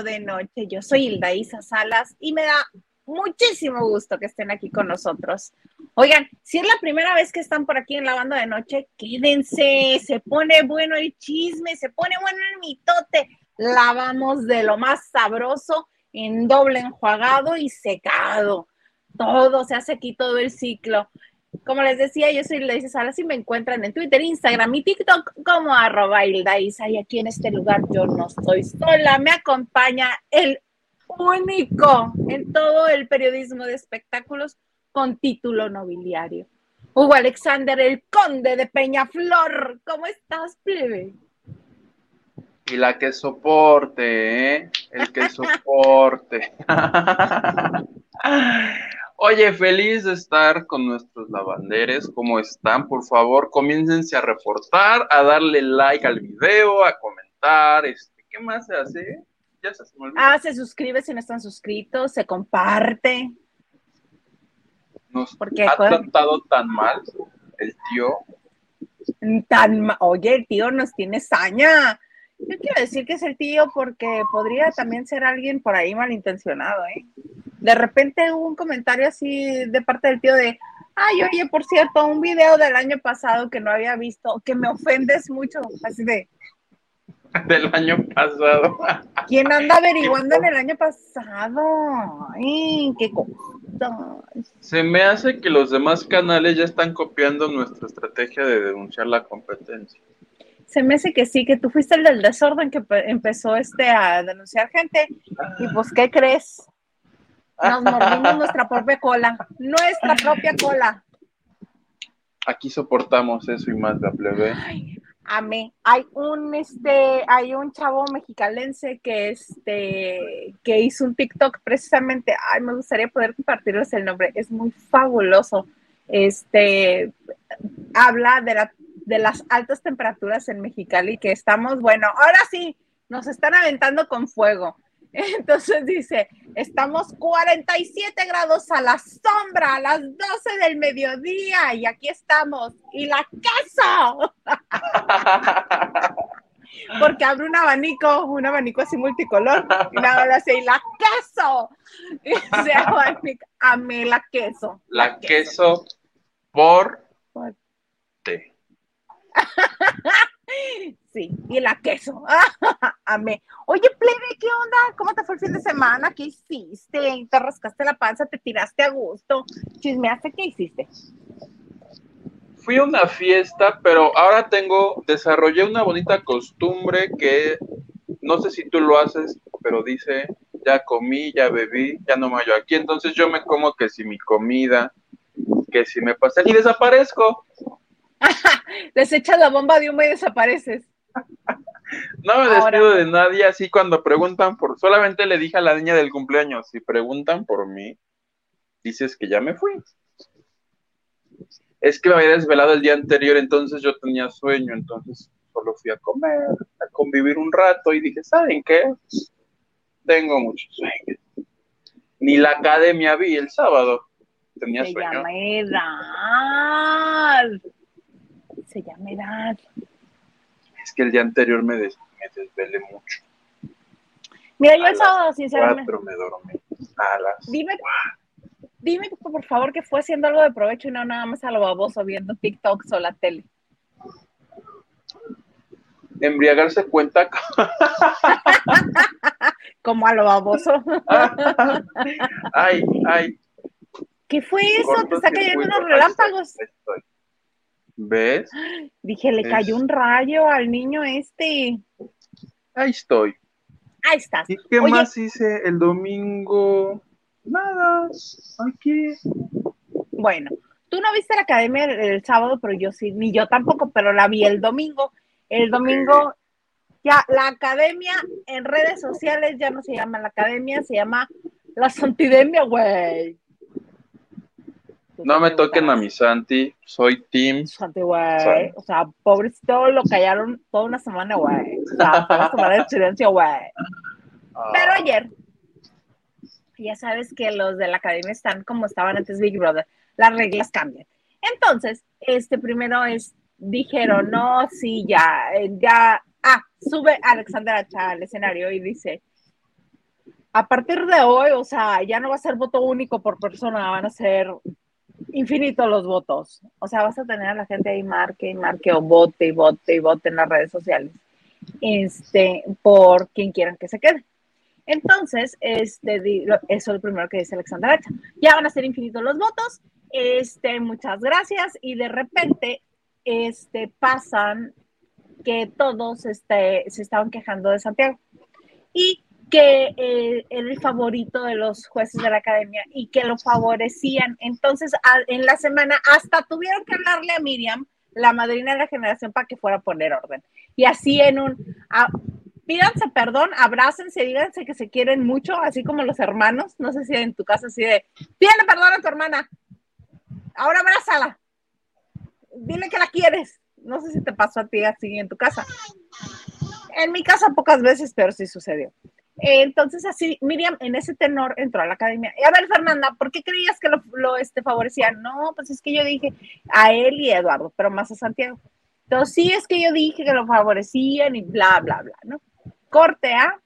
de Noche. Yo soy Hilda Isa Salas y me da muchísimo gusto que estén aquí con nosotros. Oigan, si es la primera vez que están por aquí en Lavando de Noche, quédense, se pone bueno el chisme, se pone bueno el mitote. Lavamos de lo más sabroso en doble enjuagado y secado. Todo se hace aquí, todo el ciclo. Como les decía, yo soy Hilda Salas y me encuentran en Twitter, Instagram y TikTok como arroba Hilda Y aquí en este lugar yo no estoy sola, me acompaña el único en todo el periodismo de espectáculos con título nobiliario. Hugo Alexander, el conde de Peñaflor. ¿Cómo estás, plebe? Y la que soporte, ¿eh? El que soporte. Oye, feliz de estar con nuestros lavanderes. ¿Cómo están? Por favor, comiéncense a reportar, a darle like al video, a comentar. Este, ¿Qué más se hace? Ya se, ah, se suscribe si no están suscritos, se comparte. Nos ha tratado tan mal el tío. Tan Oye, el tío nos tiene saña. Yo quiero decir que es el tío porque podría también ser alguien por ahí malintencionado, ¿eh? de repente hubo un comentario así de parte del tío de, ay, oye, por cierto, un video del año pasado que no había visto, que me ofendes mucho, así de... Del año pasado. ¿Quién anda averiguando en el año pasado? Ay, qué cosa. Se me hace que los demás canales ya están copiando nuestra estrategia de denunciar la competencia. Se me hace que sí, que tú fuiste el del desorden que empezó este a denunciar gente. Y pues, ¿qué crees? Nos mordimos nuestra propia cola, nuestra propia cola. Aquí soportamos eso y más, la plebe. amé. Hay un este, hay un chavo mexicalense que este, que hizo un TikTok precisamente. Ay, me gustaría poder compartirles el nombre. Es muy fabuloso. Este habla de la de las altas temperaturas en Mexicali que estamos, bueno, ahora sí, nos están aventando con fuego. Entonces dice, estamos 47 grados a la sombra a las 12 del mediodía y aquí estamos. Y la queso. Porque abre un abanico, un abanico así multicolor. Y así, y la queso. Y se abanico, amé la queso. La, queso, por, por. Sí, y la queso. Amé. Oye, plebe, ¿qué onda? ¿Cómo te fue el fin de semana? ¿Qué hiciste? ¿Te rascaste la panza? ¿Te tiraste a gusto? ¿Chismeaste? ¿Qué hiciste? Fui a una fiesta, pero ahora tengo, desarrollé una bonita costumbre que no sé si tú lo haces, pero dice, ya comí, ya bebí, ya no me hallo aquí, entonces yo me como que si mi comida, que si me pasé y desaparezco. Desechas la bomba de humo y desapareces. No me despido de nadie, así cuando preguntan por, solamente le dije a la niña del cumpleaños, si preguntan por mí, dices que ya me fui. Es que me había desvelado el día anterior, entonces yo tenía sueño, entonces solo fui a comer, a convivir un rato y dije, ¿saben qué? Tengo mucho sueño. Ni la academia vi el sábado, tenía Se sueño. Se llama edad es que el día anterior me, des, me desvelé mucho. Mira, yo el sábado, sinceramente. Cuatro me dormí. A las dime, dime, por favor, que fue haciendo algo de provecho y no nada más a lo baboso viendo TikToks o la tele. Embriagarse cuenta. Como a lo baboso. ay, ay. ¿Qué fue eso? Te está cayendo unos relámpagos. ¿Ves? Dije, le cayó un rayo al niño este. Ahí estoy. Ahí estás. ¿Y qué más hice el domingo? Nada, aquí. Bueno, tú no viste la academia el, sábado, pero yo sí, ni yo tampoco, pero la vi el domingo. El domingo, ya, la academia en redes sociales ya no se llama la academia, se llama la Santidemia, güey. No me toquen a mi Santi, soy Team. Santi, güey. O sea, pobrecito lo callaron toda una semana, güey. O sea, toda una semana de silencio, güey. Ah. Pero ayer, ya sabes que los de la academia están como estaban antes Big Brother. Las reglas cambian. Entonces, este primero es, dijeron, no, sí, ya, ya Ah, sube Alexander Hacha al escenario y dice, a partir de hoy, o sea, ya no va a ser voto único por persona, van a ser infinitos los votos. O sea, vas a tener a la gente ahí marque y marque o vote y vote y vote en las redes sociales. Este, por quien quieran que se quede. Entonces, este, eso es lo primero que dice Alexander Hacha. Ya van a ser infinitos los votos. Este, muchas gracias. Y de repente, este, pasan que todos este, se estaban quejando de Santiago. Y que eh, era el favorito de los jueces de la academia y que lo favorecían. Entonces, en la semana hasta tuvieron que hablarle a Miriam, la madrina de la generación, para que fuera a poner orden. Y así en un, pídanse perdón, abrácense, díganse que se quieren mucho, así como los hermanos. No sé si en tu casa así de, pídele perdón a tu hermana, ahora abrázala, dile que la quieres. No sé si te pasó a ti así en tu casa. En mi casa pocas veces, pero sí sucedió. Entonces, así, Miriam en ese tenor entró a la academia. A ver, Fernanda, ¿por qué creías que lo, este, favorecían? No, pues es que yo dije a él y a Eduardo, pero más a Santiago. Entonces, sí es que yo dije que lo favorecían y bla, bla, bla, ¿no? Corte A.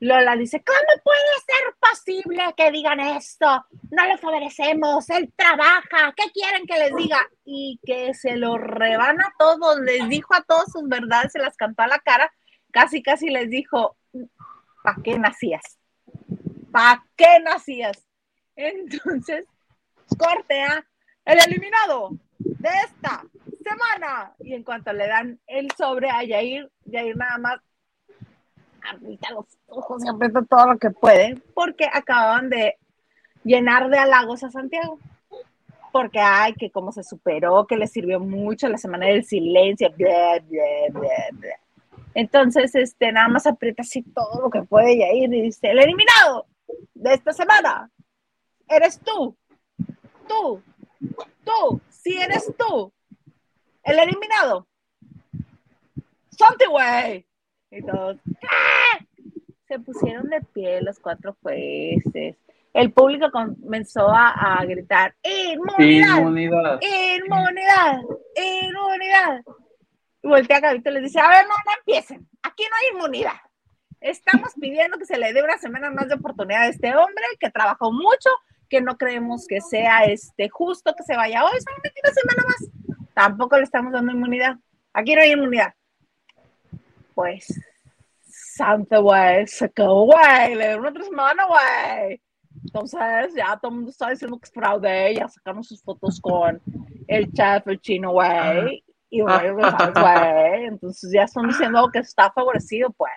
Lola dice, ¿cómo puede ser posible que digan esto? No lo favorecemos, él trabaja, ¿qué quieren que les diga? Y que se lo rebana todo, les dijo a todos sus verdades, se las cantó a la cara casi, casi les dijo, ¿para qué nacías? ¿Para qué nacías? Entonces, corte a el eliminado de esta semana. Y en cuanto le dan el sobre a Yair, Yair nada más aprieta los ojos y aprieta todo lo que puede, porque acababan de llenar de halagos a Santiago. Porque, ay, que cómo se superó, que le sirvió mucho la semana del silencio, bla, bla, bla, bla. Entonces, este, nada más aprieta así todo lo que puede y y dice, el eliminado de esta semana eres tú, tú, tú, sí eres tú, el eliminado. Santi, güey. Y todos, Se pusieron de pie los cuatro jueces. El público comenzó a, gritar, inmunidad, inmunidad, inmunidad, inmunidad voltea a Gabito y les dice, a ver, no, no empiecen, aquí no hay inmunidad. Estamos pidiendo que se le dé una semana más de oportunidad a este hombre que trabajó mucho, que no creemos que sea este justo que se vaya hoy, solamente una semana más. Tampoco le estamos dando inmunidad. Aquí no hay inmunidad. Pues, santo güey, se quedó güey, le dieron otra semana, güey. Entonces, ya todo el mundo está diciendo que es fraude, ya sacaron sus fotos con el chef, el chino, güey. Y entonces ya están diciendo que está favorecido, pues.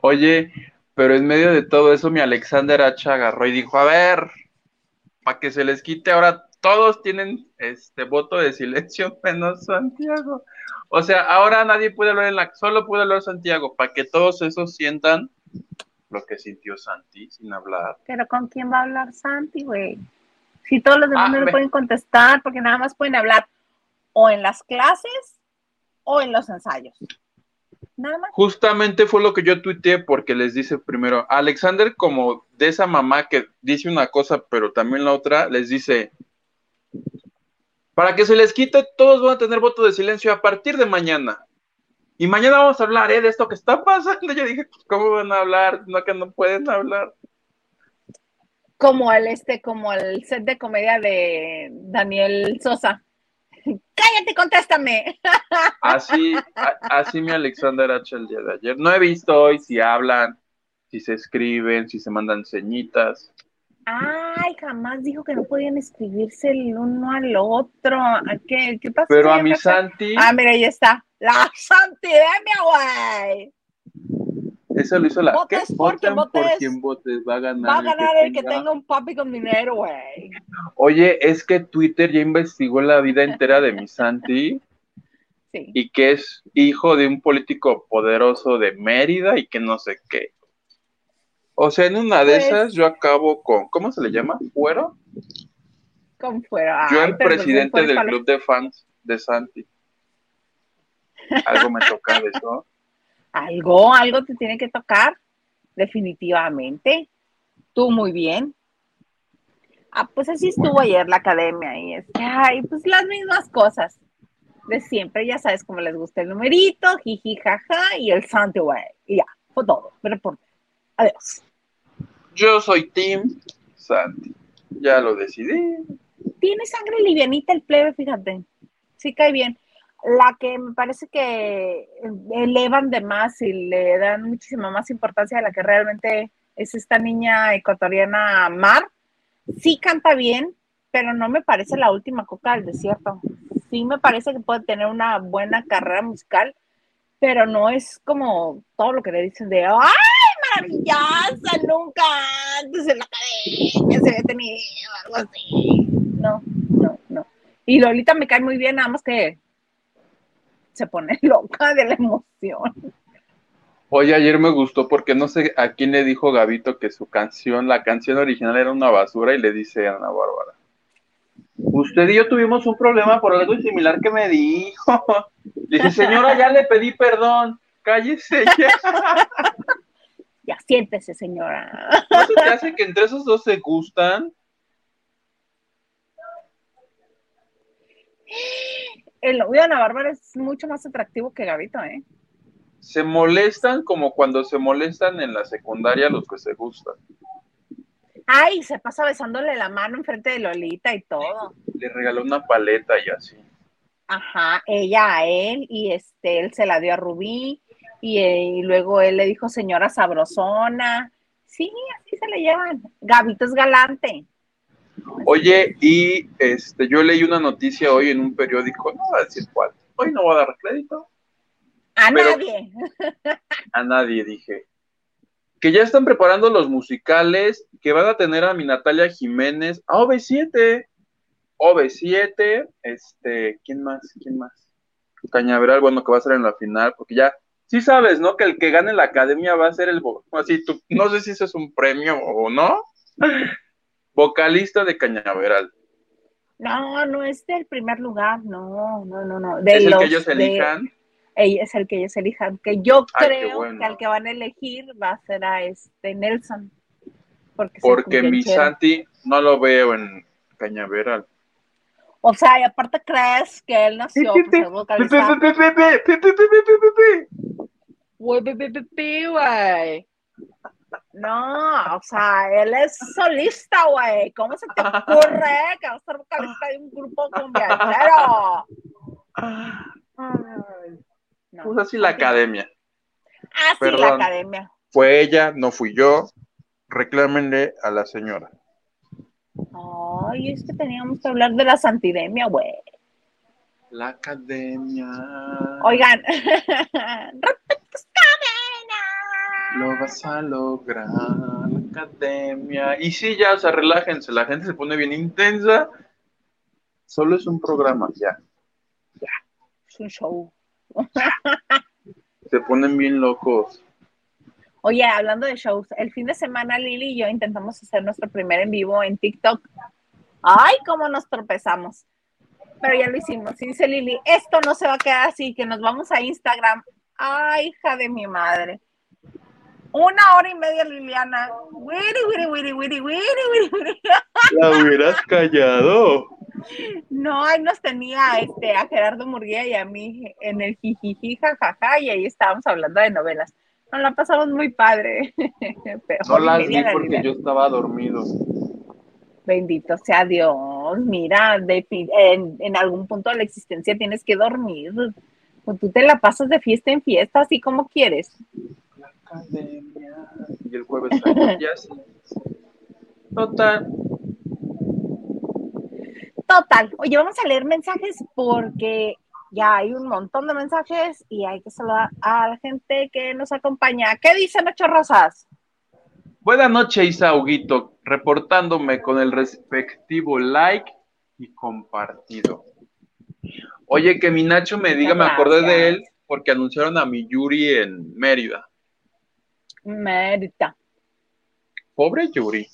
Oye, pero en medio de todo eso, mi Alexander H agarró y dijo, a ver, para que se les quite ahora, todos tienen este voto de silencio menos Santiago. O sea, ahora nadie puede hablar en la, solo puede hablar Santiago, para que todos esos sientan lo que sintió Santi sin hablar. Pero ¿con quién va a hablar Santi, güey? Si todos los demás ah, no le pueden contestar, porque nada más pueden hablar o en las clases o en los ensayos. Nada más. Justamente fue lo que yo tuiteé porque les dice primero, Alexander como de esa mamá que dice una cosa pero también la otra, les dice, para que se les quite, todos van a tener voto de silencio a partir de mañana. Y mañana vamos a hablar ¿eh? de esto que está pasando. Yo dije, ¿cómo van a hablar? No, que no pueden hablar. Como el este, como el set de comedia de Daniel Sosa cállate, contéstame. Así, así mi Alexander H el día de ayer. No he visto hoy si hablan, si se escriben, si se mandan ceñitas. Ay, jamás dijo que no podían escribirse el uno al otro. ¿Qué, qué pasó? Pero a mi Santi. Ah, mira, ahí está. La Santidemia, güey. Eso lo hizo la. Votes por quien votes. por quien votes. Va a ganar. Va a ganar el que, tenga... un papi con dinero, güey. Oye, es que Twitter ya investigó la vida entera de mi Santi. Sí. Y que es hijo de un político poderoso de Mérida y que no sé qué. O sea, en una de pues esas yo acabo con, ¿cómo se le llama? ¿Fuero? Con fuero. yo el presidente del club de fans de Santi. Algo me toca de eso algo, algo te tiene que tocar, definitivamente. Tú muy bien. Ah, pues así estuvo ayer la academia y es que, ay, pues las mismas cosas. de siempre, ya sabes cómo les gusta el numerito, jiji, jaja, y el santo, güey. Y ya, fue todo. Me reporté. Adiós. Yo soy Tim Santi. Ya lo decidí. Tiene sangre livianita el plebe, fíjate. Sí cae bien. La que me parece que elevan de más y le dan muchísima más importancia a la que realmente es esta niña ecuatoriana Mar. Sí canta bien, pero no me parece la última coca del desierto. Sí me parece que puede tener una buena carrera musical, pero no es como todo lo que le dicen de ¡ay, maravillosa! Nunca antes en la academia se había tenido algo así. No, no, no. Y Lolita me cae muy bien, nada más que se pone loca de la emoción. Oye, ayer me gustó porque no sé a quién le dijo Gabito que su canción, la canción original era una basura y le dice a Ana Bárbara. Usted y yo tuvimos un problema por algo similar que me dijo. Dice, señora, ya le pedí perdón. Cállese ya. Ya siéntese, señora. ¿No se te hace que entre esos dos se gustan? El novio de Ana Bárbara es mucho más atractivo que Gabito, ¿eh? Se molestan como cuando se molestan en la secundaria los que se gustan. Ay, se pasa besándole la mano enfrente de Lolita y todo. Le regaló una paleta y así. Ajá, ella a él y este, él se la dio a Rubí y, eh, y luego él le dijo señora sabrosona. Sí, así se le llevan. Gabito es galante. Oye, y este, yo leí una noticia hoy en un periódico, no voy a decir cuál, hoy no voy a dar crédito. A nadie. A nadie dije. Que ya están preparando los musicales, que van a tener a mi Natalia Jiménez, a OV7, OV7, este, ¿quién más? ¿Quién más? Cañaveral, bueno, que va a ser en la final, porque ya, sí sabes, ¿no? Que el que gane la academia va a ser el, así, tú, no sé si eso es un premio o no, vocalista de Cañaveral. No, no es del primer lugar, no, no, no, no. De es el que ellos de- elijan. ella- es el que ellos elijan. Que yo Ay, creo bueno. que al que van a elegir va a ser a este Nelson. Porque, Porque mi. Santi no lo veo en Cañaveral. O sea, y aparte crees que él nació pues. Güey, güey. No, o sea, él es solista, güey. ¿Cómo se te ocurre que va a ser vocalista de un grupo cumbianchero? Ay, no. Pues así la academia. Ah, sí, la Perdón. academia. Fue ella, no fui yo. Reclámenle a la señora. Ay, es que teníamos que hablar de la santidemia, güey. La academia. Oigan. Lo vas a lograr, academia. Y sí, ya, o sea, relájense. La gente se pone bien intensa. Solo es un programa, ya. Es un show. Se ponen bien locos. Oye, hablando de shows, el fin de semana Lili y yo intentamos hacer nuestro primer en vivo en TikTok. Ay, cómo nos tropezamos. Pero ya lo hicimos. Y dice Lili, esto no se va a quedar así, que nos vamos a Instagram. Ay, hija de mi madre. Una hora y media, Liliana. Wiri, wiri, wiri, wiri, wiri, wiri, wiri. La hubieras callado. No, ahí nos tenía este, a Gerardo Murguía y a mí en el jijiji, jajaja, y ahí estábamos hablando de novelas. Nos la pasamos muy padre. Pero No las vi la porque Liliana. yo estaba dormido. Bendito sea Dios. Mira, de en, en algún punto de la existencia tienes que dormir. O tú te la pasas de fiesta en fiesta, así como quieres. Y el jueves ya sí. Total. Total. Oye, vamos a leer mensajes porque ya hay un montón de mensajes y hay que saludar a la gente que nos acompaña. ¿Qué dicen ocho rosas? Buenas noches, Isa Huguito, reportándome con el respectivo like y compartido. Oye, que mi Nacho me diga, me acordé de él porque anunciaron a mi Yuri en Mérida. Mérida. Pobre Yuri.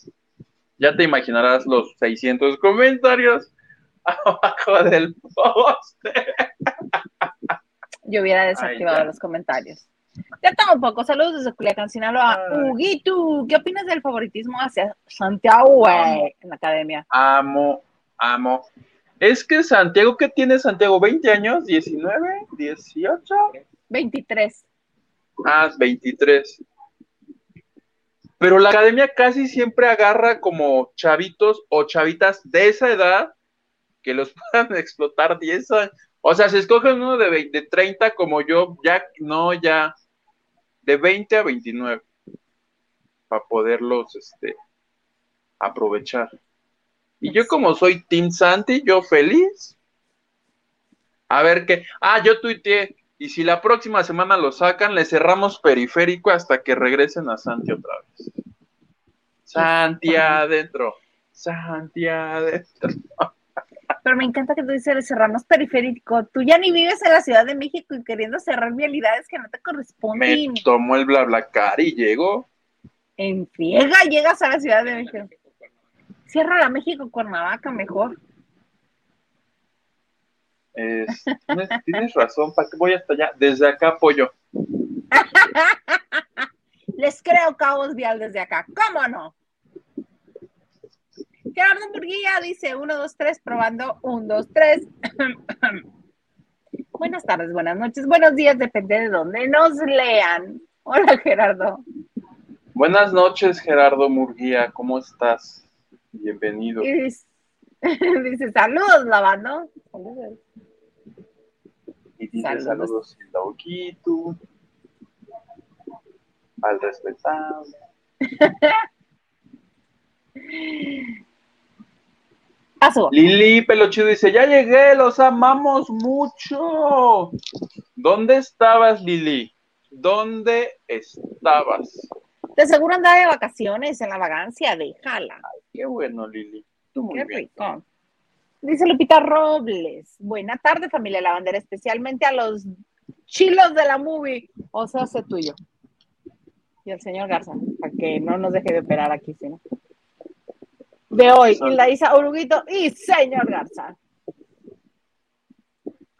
Ya te imaginarás los 600 comentarios abajo del post. Yo hubiera desactivado los comentarios. Ya tampoco. Saludos desde Culiacán, Sinaloa. Huguito, ¿qué opinas del favoritismo hacia Santiago, en la academia? Amo, amo. Es que Santiago, ¿qué tiene Santiago? ¿20 años? ¿19? ¿18? 23. Ah, 23. Pero la academia casi siempre agarra como chavitos o chavitas de esa edad que los puedan explotar 10 años. O sea, si escogen uno de, 20, de 30 como yo, ya no, ya de 20 a 29 para poderlos este, aprovechar. Y yo como soy Team Santi, yo feliz. A ver qué. Ah, yo tuiteé. Y si la próxima semana lo sacan, le cerramos periférico hasta que regresen a Santi otra vez. Santi adentro. Santi adentro. Pero me encanta que tú dices le cerramos periférico. Tú ya ni vives en la Ciudad de México y queriendo cerrar vialidades que no te corresponden. Me tomó el BlaBlaCar y llegó. En friega llegas a la Ciudad de México. Cierra la México Cuernavaca mejor. Tienes, razón, ¿para qué voy hasta allá? Desde acá apoyo. Les creo caos vial desde acá, ¿cómo no? Gerardo Murguía dice 1, 2, 3, probando 1, 2, 3. Buenas tardes, buenas noches, buenos días, depende de dónde nos lean. Hola Gerardo. Buenas noches, Gerardo Murguía, ¿cómo estás? Bienvenido. dice, saludos, lavando. Saludos. Y dice saludos, saludos al respetable. Lili Pelochido dice, ya llegué, los amamos mucho. ¿Dónde estabas, Lili? ¿Dónde estabas? De seguro andaba de vacaciones en la vagancia, déjala. Ay, qué bueno, Lili. Tú muy qué rico. Dice Lupita Robles. Buena tarde, familia La Bandera, especialmente a los chilos de la movie. O sea, sé tuyo. Y el señor Garza, para que no nos deje de operar aquí, sino de hoy. Y la Isa Uruguito y señor Garza.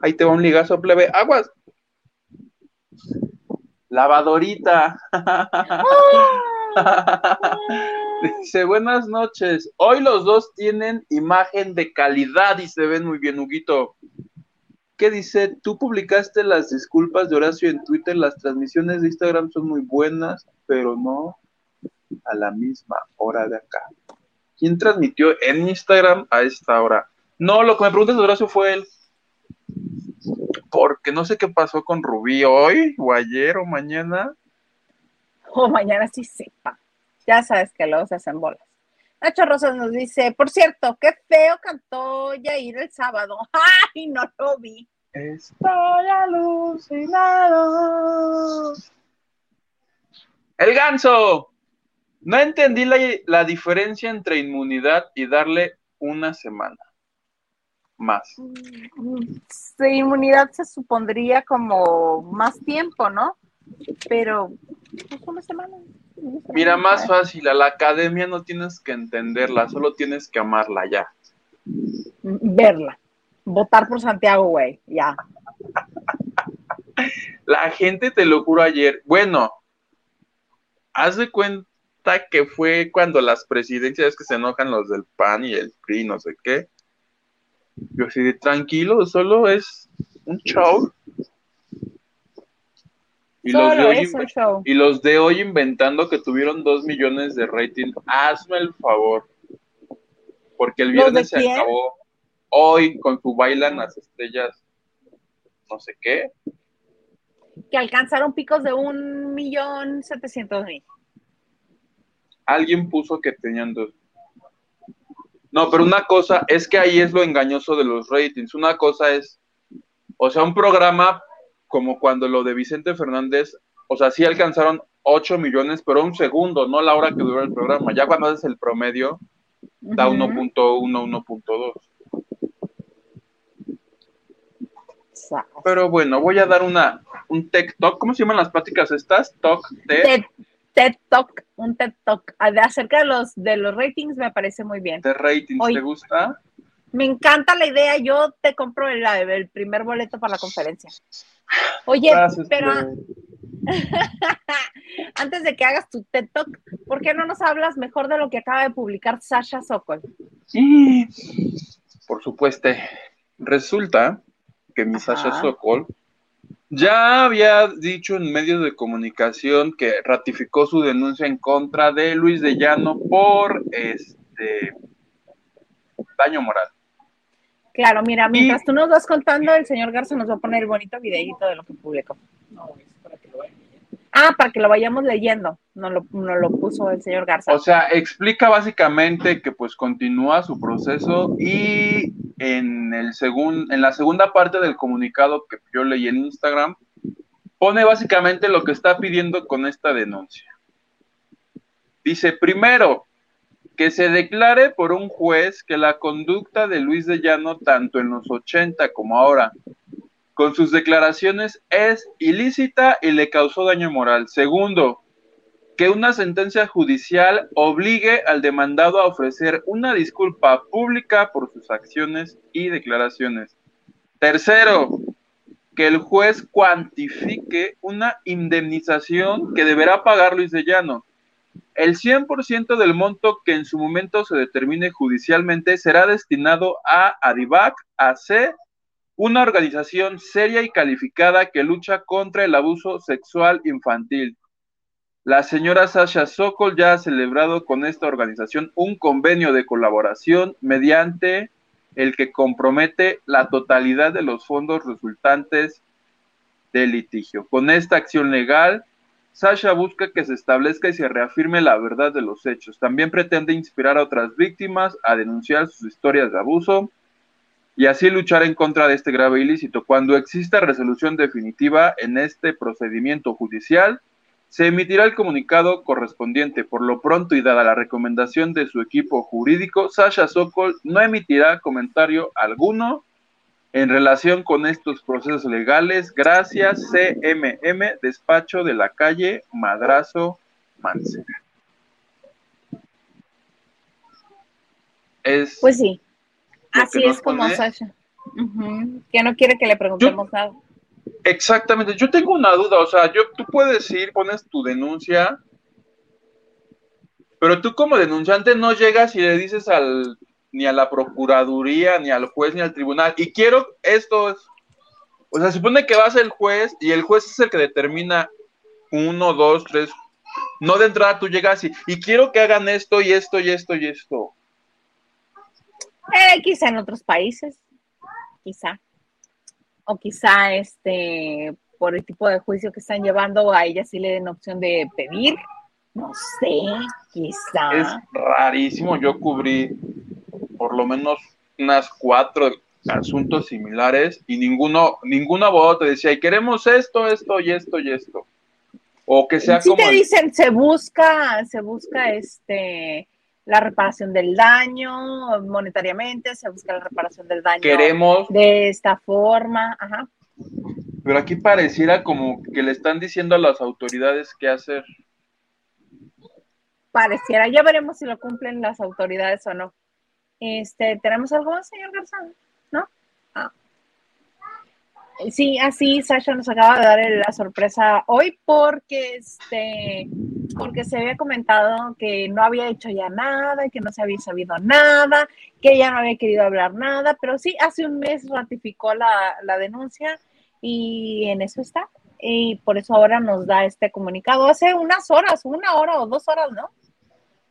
Ahí te va un ligazo, plebe. Aguas. Lavadorita. Dice, buenas noches. Hoy los dos tienen imagen de calidad y se ven muy bien, Huguito. ¿Qué dice? Tú publicaste las disculpas de Horacio en Twitter. Las transmisiones de Instagram son muy buenas, pero no a la misma hora de acá. ¿Quién transmitió en Instagram a esta hora? No, lo que me preguntas, Horacio, fue él. Porque no sé qué pasó con Rubí hoy, o ayer, o mañana. O mañana sí sepa. Ya sabes que luego se hacen bolas. Nacho Rosas nos dice, por cierto, qué feo cantó Yair el sábado. ¡Ay, no lo vi! Estoy alucinado. El ganso. No entendí la, diferencia entre inmunidad y darle una semana más. Sí, inmunidad se supondría como más tiempo, ¿no? Pero pues una semana. Mira, más fácil, a la academia no tienes que entenderla, solo tienes que amarla ya. Verla. Votar por Santiago, güey, ya. la gente, te lo juro ayer, bueno, haz de cuenta que fue cuando las presidencias que se enojan los del PAN y el PRI, no sé qué. Yo así tranquilo, solo es un show. Y los, de hoy, y los de hoy inventando que tuvieron dos millones de rating. Hazme el favor. Porque el viernes se acabó hoy con su bailan las estrellas, no sé qué. Que alcanzaron picos de un millón setecientos mil alguien puso que tenían dos. No, pero una cosa es que ahí es lo engañoso de los ratings. Una cosa es, o sea, un programa como cuando lo de Vicente Fernández, o sea, sí alcanzaron 8 millones, pero un segundo, no la hora que duró el programa. Ya cuando haces el promedio, da 1.1, 1.2. Pero bueno, voy a dar una, un tech talk. ¿Cómo se llaman las pláticas estas? Talk, de... TED Talk, un TED Talk acerca de los, de los ratings me parece muy bien. ¿De ratings te gusta? Me encanta la idea, yo te compro el, el primer boleto para la conferencia. Oye, pero antes de que hagas tu TED Talk, ¿por qué no nos hablas mejor de lo que acaba de publicar Sasha Sokol? Sí. por supuesto, resulta que mi Sasha Sokol ya había dicho en medios de comunicación que ratificó su denuncia en contra de Luis de Llano por este daño moral. Claro, mira, mientras tú nos vas contando, el señor Garza nos va a poner el bonito videito de lo que publicó. No, es para que lo vayan Ah, para que lo vayamos leyendo. No lo, no lo puso el señor Garza. O sea, explica básicamente que pues continúa su proceso y en, el segun, en la segunda parte del comunicado que yo leí en Instagram, pone básicamente lo que está pidiendo con esta denuncia. Dice, primero, que se declare por un juez que la conducta de Luis de Llano, tanto en los 80 como ahora, con sus declaraciones es ilícita y le causó daño moral. Segundo, que una sentencia judicial obligue al demandado a ofrecer una disculpa pública por sus acciones y declaraciones. Tercero, que el juez cuantifique una indemnización que deberá pagar Luis de Llano. El 100% del monto que en su momento se determine judicialmente será destinado a ADIVAC, AC, una organización seria y calificada que lucha contra el abuso sexual infantil. La señora Sasha Sokol ya ha celebrado con esta organización un convenio de colaboración mediante el que compromete la totalidad de los fondos resultantes del litigio. Con esta acción legal, Sasha busca que se establezca y se reafirme la verdad de los hechos. También pretende inspirar a otras víctimas a denunciar sus historias de abuso y así luchar en contra de este grave ilícito. Cuando exista resolución definitiva en este procedimiento judicial, se emitirá el comunicado correspondiente. Por lo pronto y dada la recomendación de su equipo jurídico, Sasha Sokol no emitirá comentario alguno en relación con estos procesos legales. Gracias, CMM, despacho de la calle Madrazo Mancera. Es pues sí, así es como Sasha, que no quiere que le preguntemos nada. Exactamente, yo tengo una duda, o sea, yo, tú puedes ir, pones tu denuncia, pero tú como denunciante no llegas y le dices al ni a la procuraduría, ni al juez, ni al tribunal, y quiero esto, o sea, supone que vas el juez y el juez es el que determina uno, dos, tres, no de entrada tú llegas y, y quiero que hagan esto y esto y esto y esto. Eh, quizá en otros países, quizá o quizá este por el tipo de juicio que están llevando a ella sí le den opción de pedir. No sé, quizá. Es rarísimo. Yo cubrí por lo menos unas cuatro asuntos similares y ninguno, ningún abogado te decía, y queremos esto, esto y esto y esto. O que sea sí te dicen, se busca, se busca este la reparación del daño monetariamente, se busca la reparación del daño Queremos, de esta forma. Ajá. Pero aquí pareciera como que le están diciendo a las autoridades qué hacer. Pareciera, ya veremos si lo cumplen las autoridades o no. Este, ¿tenemos algo más, señor Garzón? ¿No? Ah. Sí, así Sasha nos acaba de dar la sorpresa hoy porque este porque se había comentado que no había hecho ya nada, que no se había sabido nada, que ella no había querido hablar nada, pero sí, hace un mes ratificó la, denuncia y en eso está. Y por eso ahora nos da este comunicado. Hace unas horas, una hora o dos horas, ¿no?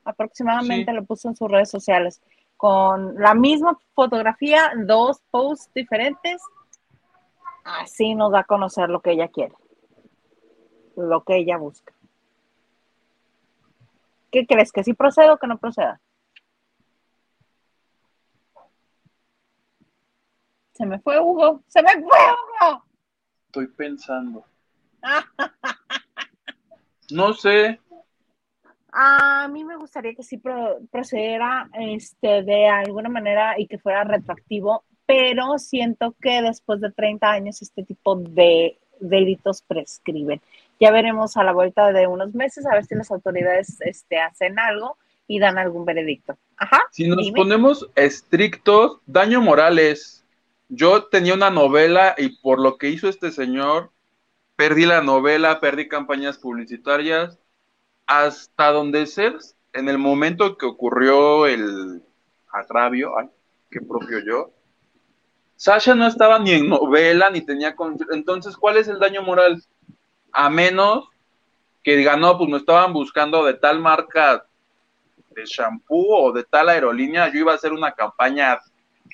Aproximadamente lo puso en sus redes sociales. Con la misma fotografía, dos posts diferentes Así nos da a conocer lo que ella quiere, lo que ella busca. ¿Qué crees? ¿Que sí procede o que no proceda? Se me fue Hugo, se me fue Hugo. Estoy pensando. no sé. A mí me gustaría que sí procediera este, de alguna manera y que fuera retroactivo pero siento que después de 30 años este tipo de delitos prescriben. Ya veremos a la vuelta de unos meses a ver si las autoridades este, hacen algo y dan algún veredicto. Ajá. Si nos ponemos estrictos, daño morales. Yo tenía una novela y por lo que hizo este señor, perdí la novela, perdí campañas publicitarias, hasta donde ser, en el momento que ocurrió el agravio, ay, que propio yo. Sasha no estaba ni en novela, ni tenía... Entonces, ¿cuál es el daño moral? A menos que digan, no, pues me estaban buscando de tal marca de shampoo o de tal aerolínea, yo iba a hacer una campaña,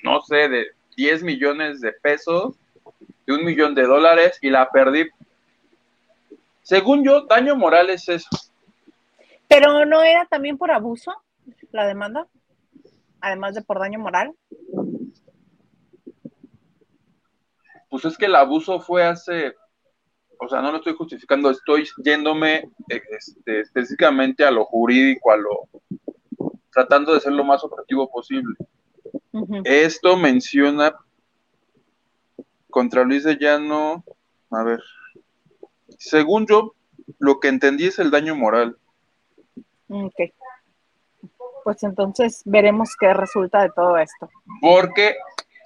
no sé, de 10 millones de pesos, de un millón de dólares y la perdí. Según yo, daño moral es eso. Pero no era también por abuso la demanda, además de por daño moral. Pues es que el abuso fue hace, o sea, no lo estoy justificando, estoy yéndome eh, este, específicamente a lo jurídico, a lo tratando de ser lo más objetivo posible. Esto menciona contra Luis de Llano, a ver, según yo, lo que entendí es el daño moral. Ok. Pues entonces veremos qué resulta de todo esto. Porque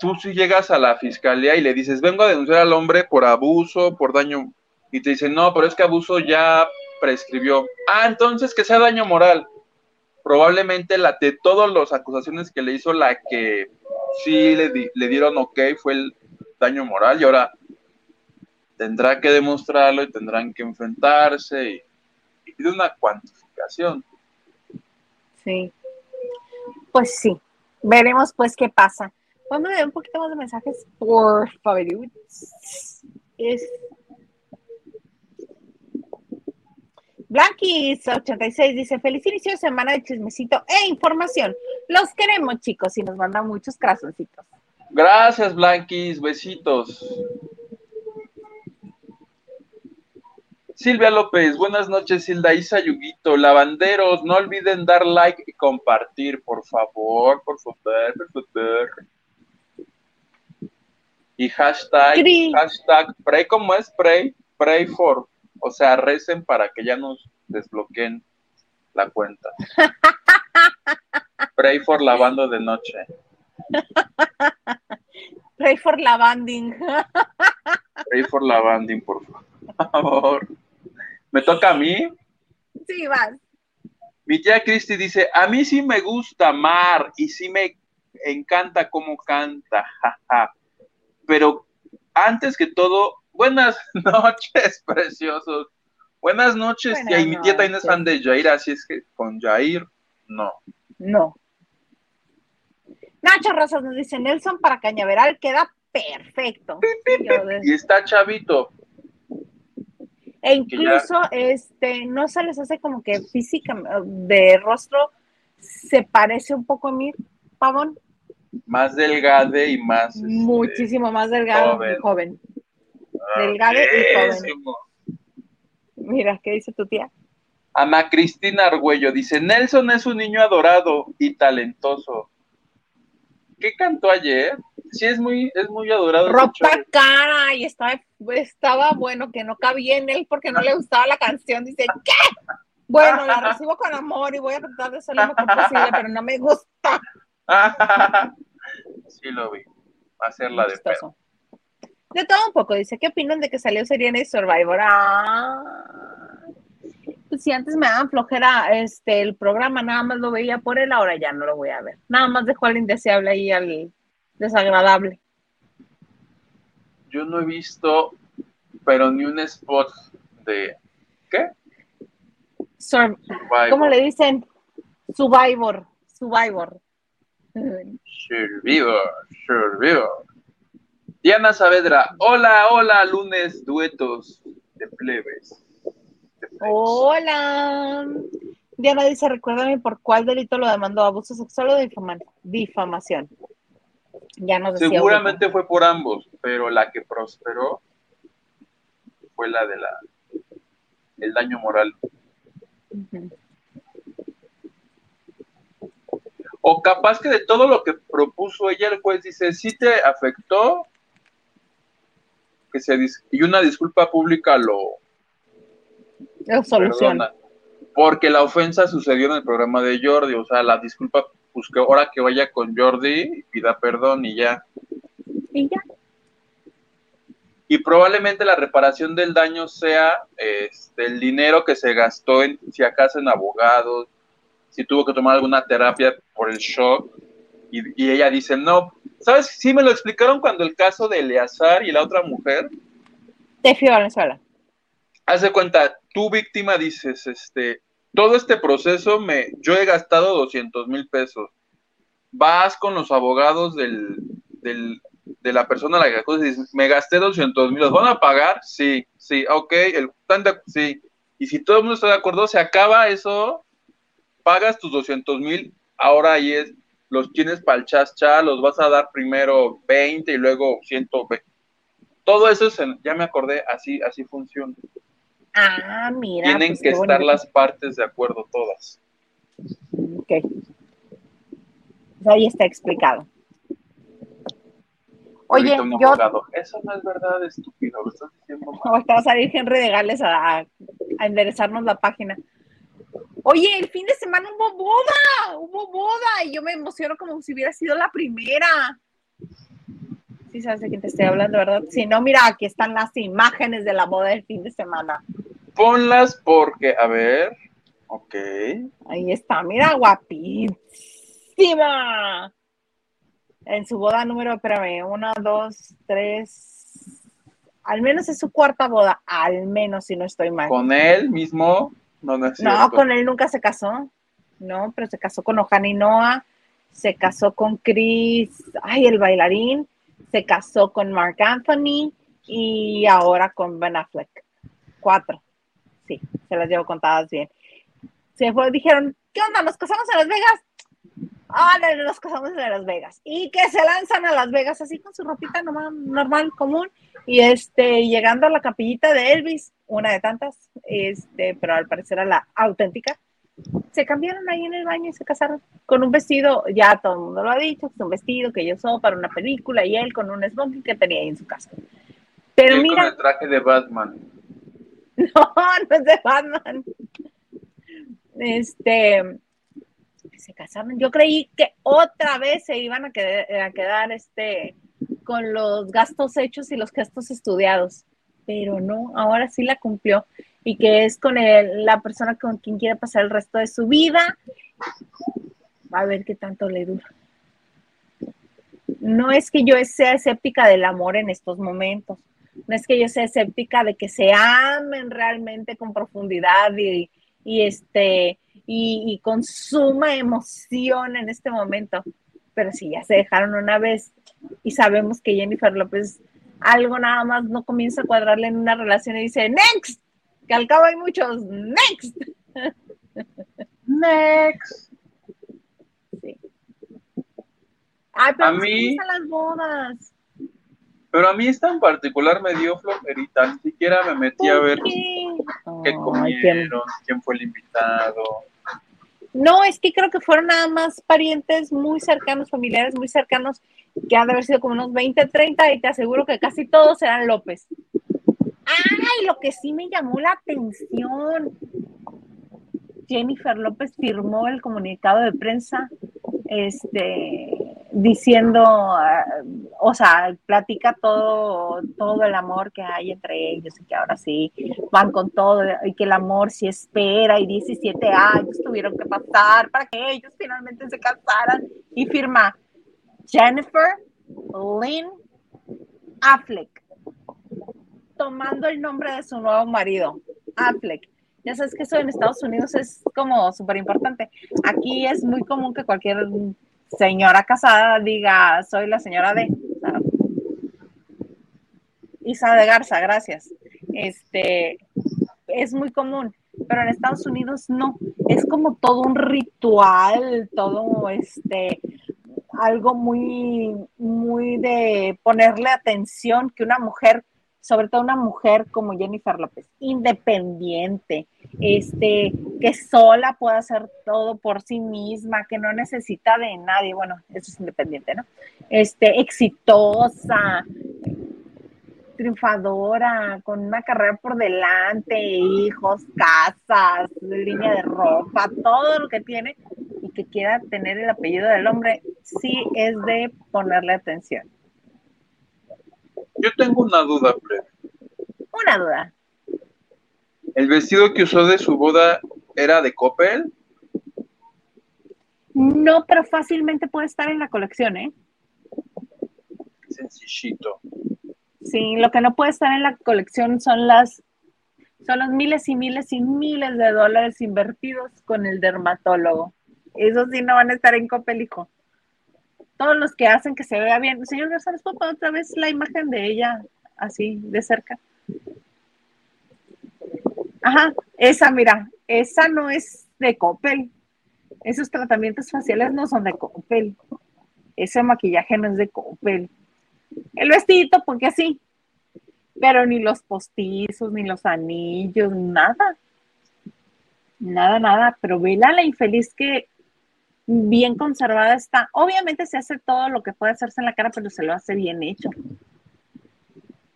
tú si llegas a la fiscalía y le dices, vengo a denunciar al hombre por abuso, por daño, y te dicen, no, pero es que abuso ya prescribió. Ah, entonces que sea daño moral. Probablemente la de todas las acusaciones que le hizo, la que sí le, le dieron ok fue el daño moral y ahora tendrá que demostrarlo y tendrán que enfrentarse y, y de una Sí. Pues sí. Veremos pues qué pasa. Vamos a ver un poquito más de mensajes, por favor. Es Blanquis86 dice, feliz inicio de semana de chismecito e información. Los queremos, chicos, y nos manda muchos corazoncitos. Gracias, Blanquis, besitos. Silvia López, buenas noches, Hilda Isa Yuguito, lavanderos, no olviden dar like y compartir, por favor, por favor, por favor. Y hashtag, hashtag, pray como es pray, pray for, o sea, recen para que ya nos desbloqueen la cuenta. pray for lavando de noche. Pray for lavanding. pray for lavanding, por favor. ¿Me toca a mí? Sí, vas. Mi tía Cristi dice, a mí sí me gusta Mar y sí me encanta cómo canta, Pero antes que todo, buenas noches, preciosos. Buenas noches, y mi tía también es fan de Jair, así es que con Jair, no. No. Nacho Rosas nos dice, Nelson para Cañaveral queda perfecto. Y está chavito. E incluso, este, no se les hace como que física, de rostro, se parece un poco a mí, Pavón. Más delgade y más. Este, Muchísimo más delgado joven. y joven. Delgade y joven. Mira, ¿qué dice tu tía? Ana Cristina Argüello dice: Nelson es un niño adorado y talentoso. ¿Qué cantó ayer? Sí, es muy, es muy adorado. Ropa cara y estaba, estaba bueno que no cabía en él porque no le gustaba la canción. Dice, ¿qué? Bueno, la recibo con amor y voy a tratar de hacer lo mejor posible, pero no me gusta. sí, lo vi. Va a ser la de pedo. De todo un poco, dice, ¿qué opinan de que salió Serena y Survivor? Ah, pues si antes me daban flojera este, el programa, nada más lo veía por él, ahora ya no lo voy a ver. Nada más dejó al indeseable ahí al, desagradable. Yo no he visto, pero ni un spot de. ¿Qué? ¿Cómo le dicen? Survivor. Survivor. Survivor. Survivor. Diana Saavedra. Hola, hola, lunes duetos de plebes. Hola. Diana dice, recuérdame por cuál delito lo demandó, abuso sexual o difamación. Seguramente fue por ambos, pero la que prosperó fue la de la el daño moral. O capaz que de todo lo que propuso ella, el juez dice, si te afectó, que se y una disculpa pública lo, soluciona. Porque la ofensa sucedió en el programa de Jordi, o sea, la disculpa pues que ahora que vaya con Jordi pida perdón y ya. Y ya. Y probablemente la reparación del daño sea este, el dinero que se gastó en, si acaso en abogados, si tuvo que tomar alguna terapia por el shock, Y, y ella dice, no, ¿sabes? Sí me lo explicaron cuando el caso de Eleazar y la otra mujer. De Fío Valenzuela. Haz de cuenta, tú víctima dices, este, todo este proceso me, yo he gastado 200 mil pesos. Vas con los abogados del, del, de la persona a la que acusas y dices, me gasté 200 mil, ¿los van a pagar? Sí, sí, ok, el, sí. Y si todo el mundo está de acuerdo, se acaba eso, pagas tus 200 mil, ahora ahí es, los tienes para el chas los vas a dar primero 20 y luego 120. Todo eso es, ya me acordé, así, así funciona. Ah, mira. Tienen pues, que estar bonito. las partes de acuerdo todas. Ok. Pues ahí está explicado. Oye, yo abogado, Eso no es verdad, estúpido, lo estás diciendo mal. ahorita va a salir Henry de Gales a, a enderezarnos la página. Oye, el fin de semana hubo boda, hubo boda y yo me emociono como si hubiera sido la primera. Sí, sabes de quién te estoy hablando, ¿verdad? Si no, mira, aquí están las imágenes de la boda del fin de semana. Ponlas porque, a ver, ok. Ahí está, mira, guapísima. En su boda número, espérame, uno, dos, tres. Al menos es su cuarta boda, al menos si no estoy mal. Con él mismo, no, no es No, con él nunca se casó. No, pero se casó con Ohana Noah, se casó con Chris, ay, el bailarín, se casó con Mark Anthony y ahora con Ben Affleck. Cuatro. Sí, se las llevo contadas bien. Se fue, dijeron, ¿qué onda? ¿Nos casamos en Las Vegas? Ah, no, nos casamos en Las Vegas. Y que se lanzan a Las Vegas así con su ropita normal, normal común. Y este, llegando a la capillita de Elvis, una de tantas, este, pero al parecer era la auténtica, se cambiaron ahí en el baño y se casaron con un vestido, ya todo el mundo lo ha dicho, es un vestido que ella usó para una película y él con un smoking que tenía ahí en su casa. Pero Él con mira, el traje de Batman. no, no es de Batman. Este, se casaron. Yo creí que otra vez se iban a quedar, a quedar este, con los gastos hechos y los gastos estudiados, pero no, ahora sí la cumplió y que es con la persona con quien quiere pasar el resto de su vida. A ver qué tanto le dura. No es que yo sea escéptica del amor en estos momentos, no es que yo sea escéptica de que se amen realmente con profundidad y, y este y con suma emoción en este momento. Pero si ya se dejaron una vez y sabemos que Jennifer López algo nada más no comienza a cuadrarle en una relación y dice next, que al cabo hay muchos next. Next. Sí. Ay, pero A mí- gustan las bodas. Pero a mí esta en particular me dio flojerita, ni siquiera me metí a ¿Por ver qué? qué Ay, comieron, quién fue el invitado. No, es que creo que fueron nada más parientes muy cercanos, familiares muy cercanos, que han de haber sido como unos 20, 30, y te aseguro que casi todos eran López. Ay, lo que sí me llamó la atención. Jennifer López firmó el comunicado de prensa, este, diciendo, ah, o sea, platica todo, todo el amor que hay entre ellos y que ahora sí van con todo y que el amor sí espera y 17 años tuvieron que pasar para que ellos finalmente se casaran y firma Jennifer Lynn Affleck tomando el nombre de su nuevo marido, Affleck. Ya sabes que eso en Estados Unidos es como súper importante. Aquí es muy común que cualquier señora casada diga, soy la señora de... Isa de Garza, gracias. Este, es muy común, pero en Estados Unidos no. Es como todo un ritual, todo este, algo muy, muy de ponerle atención que una mujer, sobre todo una mujer como Jennifer López, independiente, este, que sola puede hacer todo por sí misma, que no necesita de nadie, bueno, eso es independiente, ¿no? Este, exitosa, triunfadora, con una carrera por delante, hijos, casas, línea de ropa, todo lo que tiene y que quiera tener el apellido del hombre, sí es de ponerle atención. Yo tengo una duda, Fred. Una duda. ¿El vestido que usó de su boda era de Coppel? No, pero fácilmente puede estar en la colección, ¿eh? Sencillito. Sí, lo que no puede estar en la colección son las son los miles y miles y miles de dólares invertidos con el dermatólogo. Esos sí no van a estar en Copelico. Todos los que hacen que se vea bien. Señor Garza, ¿les puedo poner otra vez la imagen de ella así de cerca? Ajá, esa, mira, esa no es de Coppel. Esos tratamientos faciales no son de Coppel. Ese maquillaje no es de Coppel. El vestidito, porque así. Pero ni los postizos, ni los anillos, nada. Nada, nada. Pero vela la infeliz que bien conservada está. Obviamente se hace todo lo que puede hacerse en la cara, pero se lo hace bien hecho.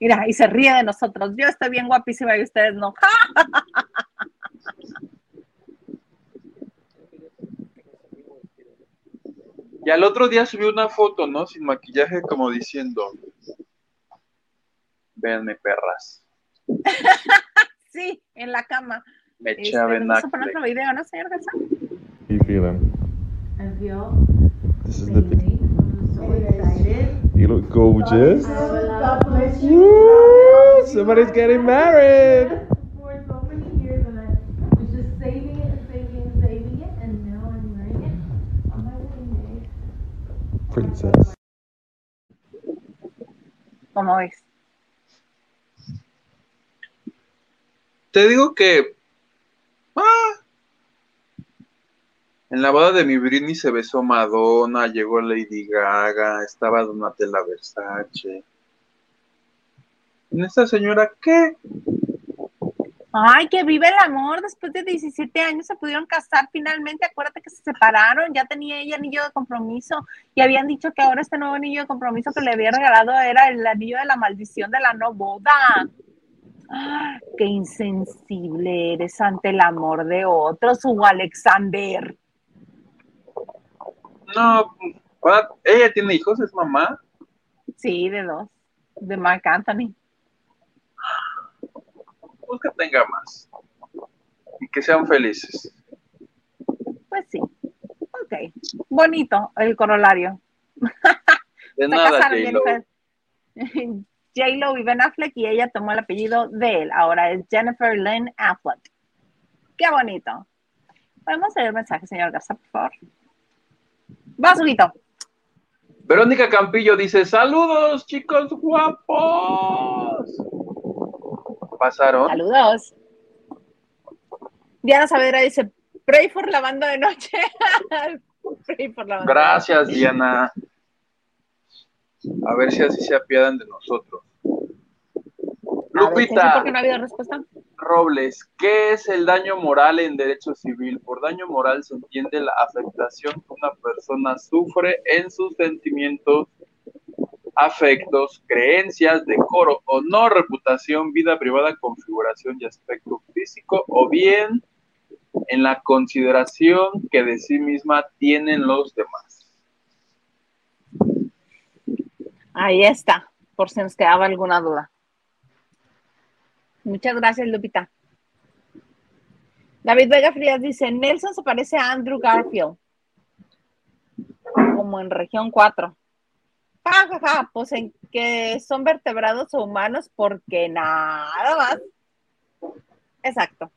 Mira, y se ríe de nosotros. Yo estoy bien guapísima y ustedes no. Y al otro día subió una foto, ¿no? Sin maquillaje, como diciendo, véanme perras. sí, en la cama. Me Este, eché a Ben vamos a poner otro video, ¿no, señor Garza? How you feeling? I feel This is the. amazing. I'm so excited. You look gorgeous. God bless Woo! Somebody's getting married. For so many years, and I was just saving it and saving it and saving it, and now I'm wearing it on my wedding day. Princess. ¿Cómo ves? Te digo que. En la boda de mi Britney se besó Madonna, llegó Lady Gaga, estaba Donatella Versace. ¿En esta señora qué? Ay, que vive el amor. Después de 17 años se pudieron casar finalmente. Acuérdate que se separaron. Ya tenía ella anillo de compromiso. Y habían dicho que ahora este nuevo anillo de compromiso que le había regalado era el anillo de la maldición de la no boda. Ah, qué insensible eres ante el amor de otros, Hugo Alexander. No, ella tiene hijos, es mamá. Sí, de dos. De Mark Anthony. Pues que tenga más. Y que sean felices. Pues sí. Ok. Bonito el corolario. De nada, J-Lo. Jennifer. J-Lo y Ben Affleck y ella tomó el apellido de él. Ahora es Jennifer Lynn Affleck. Qué bonito. Podemos leer el mensaje, señor Garza, por favor. Vas, Huguito. Verónica Campillo dice: Saludos, chicos guapos. Pasaron. Saludos. Diana Saavedra dice, pray for la banda de noche. pray por la banda de Gracias, Diana. A ver si así se apiadan de nosotros. noche. A ver, ¿sí Lupita ¿Por qué no ha habido respuesta? Robles, ¿qué es el daño moral en derecho civil? Por daño moral se entiende la afectación que una persona sufre en sus sentimientos, afectos, creencias, decoro o no reputación, vida privada, configuración y aspecto físico, o bien en la consideración que de sí misma tienen los demás. Ahí está, por si nos quedaba alguna duda. Muchas gracias, Lupita. David Vega Frías dice, Nelson se parece a Andrew Garfield, como en región 4. Ja, ja, ja, pues en que son vertebrados o humanos porque nada más. Exacto.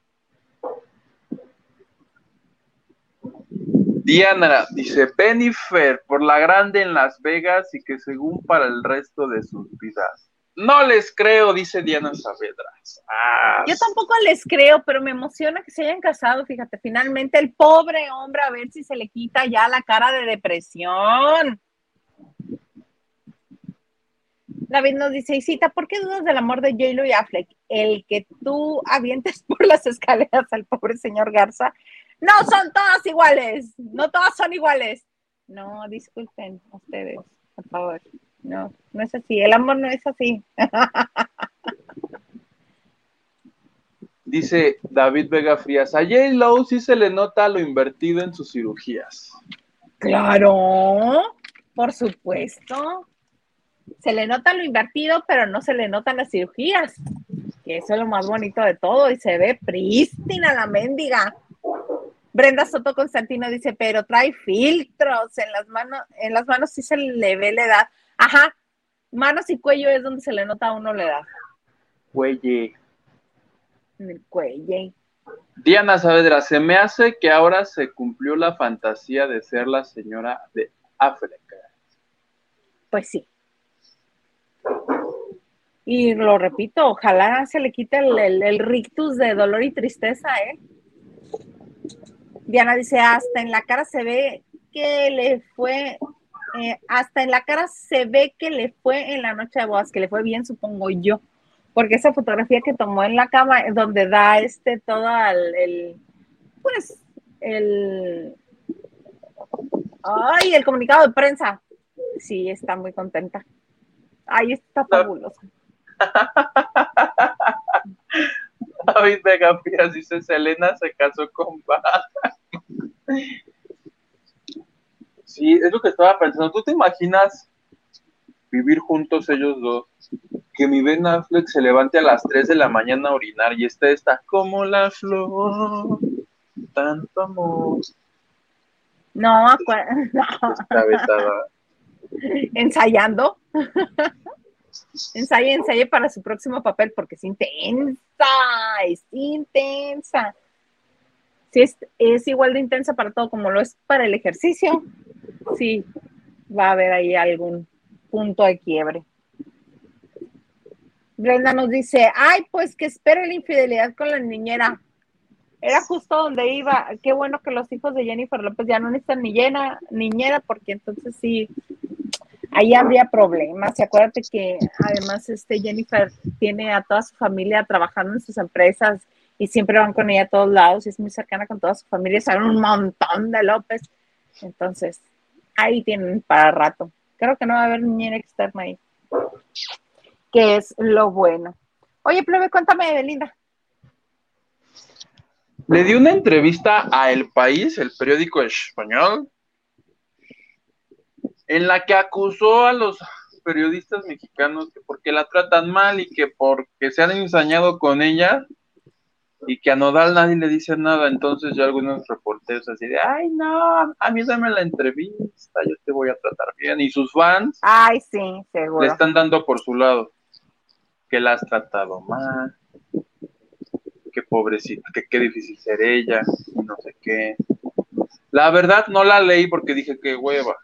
Diana dice, Benifer por la grande en Las Vegas y que según para el resto de sus vidas. No les creo, dice Diana Saavedra. Ah, Yo tampoco les creo, pero me emociona que se hayan casado. Fíjate, finalmente el pobre hombre, a ver si se le quita ya la cara de depresión. David nos dice, Isita, ¿por qué dudas del amor de J-Lo y Affleck? El que tú avientes por las escaleras al pobre señor Garza. No son todas iguales, no todas son iguales. No, disculpen ustedes, por favor. No, no es así. El amor no es así. Dice David Vega Frías, a J. Lowe sí se le nota lo invertido en sus cirugías. Claro, por supuesto. Se le nota lo invertido, pero no se le notan las cirugías. Que eso es lo más bonito de todo y se ve prístina la mendiga. Brenda Soto Constantino dice, pero trae filtros en las manos, en las manos sí se le ve la edad. Ajá, manos y cuello es donde se le nota a uno la edad. Güey. En el cuello. Diana Saavedra, se me hace que ahora se cumplió la fantasía de ser la señora de África. Pues sí. Y lo repito, ojalá se le quite el, el- el rictus de dolor y tristeza, ¿eh? Diana dice, hasta en la cara se ve que le fue, eh, hasta en la cara se ve que le fue en la noche de bodas, que le fue bien, supongo yo. Porque esa fotografía que tomó en la cama, eh, donde da este todo el, el- pues, el, ay, el comunicado de prensa. Sí, está muy contenta. Ay, está fabulosa. David Vega Frías dice, Selena se casó con Batman. Sí, es lo que estaba pensando. ¿Tú te imaginas vivir juntos ellos dos? Que mi Ben Affleck se levante a las 3 de la mañana a orinar y esté esta como la flor, tanto amor. No, no. Está besada. ensayando. ensaye, ensaye para su próximo papel porque es intensa, es intensa. Sí, es, es igual de intensa para todo como lo es para el ejercicio. Sí, va a haber ahí algún punto de quiebre. Brenda nos dice, ay, pues que espere la infidelidad con la niñera. Era justo donde iba. Qué bueno que los hijos de Jennifer López ya no necesitan ni llena, niñera, porque entonces sí, ahí habría problemas. Y acuérdate que además este Jennifer tiene a toda su familia trabajando en sus empresas y siempre van con ella a todos lados y es muy cercana con toda su familia. Saben un montón de López. Entonces, ahí tienen para rato. Creo que no va a haber niñera externa ahí. Que es lo bueno. Oye, plebe, cuéntame de Belinda. Le dio una entrevista a El País, el periódico español, en la que acusó a los periodistas mexicanos que porque la tratan mal y que porque se han ensañado con ella y que a Nodal nadie le dice nada. Entonces ya algunos reporteros así de, ay no, a mí dame la entrevista, yo te voy a tratar bien. Y sus fans Ay, sí, le seguro. están dando por su lado, que la has tratado mal, que pobrecita, que qué difícil ser ella, y no sé qué. La verdad no la leí porque dije que hueva.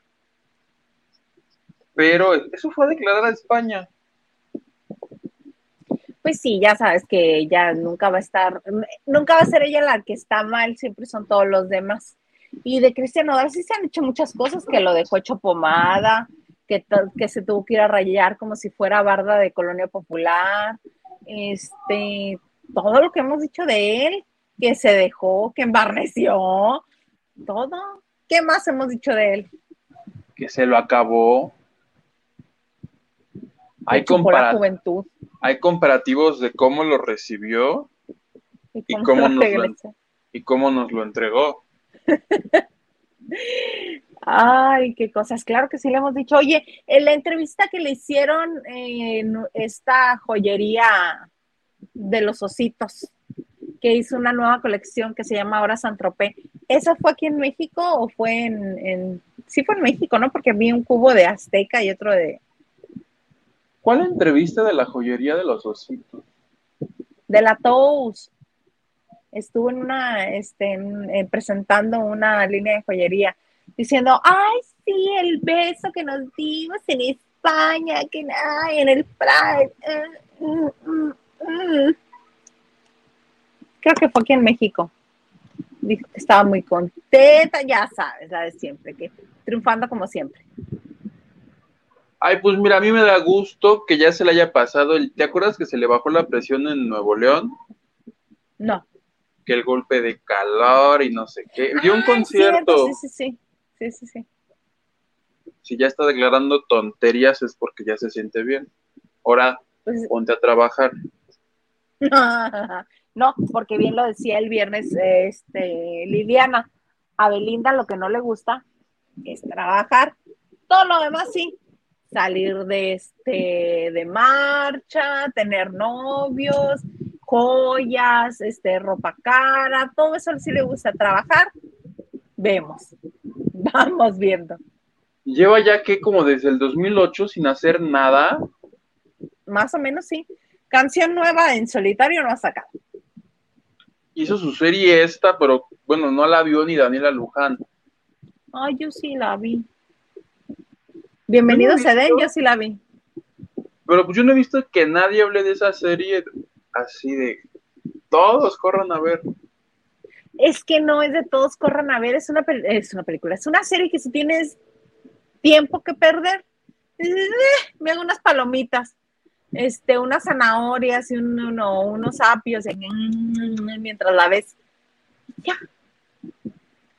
Pero eso fue a declarar a España. Pues sí, ya sabes que ella nunca va a estar, nunca va a ser ella la que está mal, siempre son todos los demás. Y de Cristian Nodal sí se han hecho muchas cosas, que lo dejó hecho pomada, que, que se tuvo que ir a rayar como si fuera barda de colonia popular, este, todo lo que hemos dicho de él, que se dejó, que embarneció, todo. ¿Qué más hemos dicho de él? que se lo acabó. Hay, la juventud. comparativos de cómo lo recibió ¿Y cómo nos lo- y cómo nos lo entregó. Ay, qué cosas. Claro que sí le hemos dicho. Oye, en la entrevista que le hicieron en esta joyería de los ositos, que hizo una nueva colección que se llama ahora Santropé, ¿esa fue aquí en México o fue en, en- Sí fue en México, ¿no? Porque vi un cubo de Azteca y otro de, ¿Cuál entrevista de la joyería de los ositos? de la Tous. Estuvo en una, este, en presentando una línea de joyería, diciendo, ay, sí, el beso que nos dimos en España, que ay, en el Pride. eh, mm, mm, mm". Creo que fue aquí en México. Dijo que estaba muy contenta, ya sabes, la de siempre, que triunfando como siempre. Ay, pues mira, a mí me da gusto que ya se le haya pasado. el- ¿Te acuerdas que se le bajó la presión en Nuevo León? No. Que el golpe de calor y no sé qué. Dio un Ah, concierto. cierto, Sí, sí, sí. Sí, sí, sí. Si ya está declarando tonterías es porque ya se siente bien. Ahora Pues, ponte a trabajar. No, porque bien lo decía el viernes este, Liliana. A Belinda lo que no le gusta es trabajar. Todo lo demás sí. Salir de este de marcha, tener novios, joyas, este, ropa cara, todo eso sí le gusta trabajar. vemos. Vamos viendo. Lleva ya que como desde el 2008 sin hacer nada. Más o menos sí. Canción nueva en solitario no ha sacado. Hizo su serie esta, pero bueno, no la vio ni Daniela Luján. Ay, yo sí la vi. Bienvenidos no he a Den, visto. yo sí la vi. Pero pues yo no he visto que nadie hable de esa serie así de todos corran a ver. Es que no es de todos corran a ver, es una, es una película, es una serie que si tienes tiempo que perder, eh, me hago unas palomitas, este, unas zanahorias y un- uno- unos apios y mientras la ves. Ya.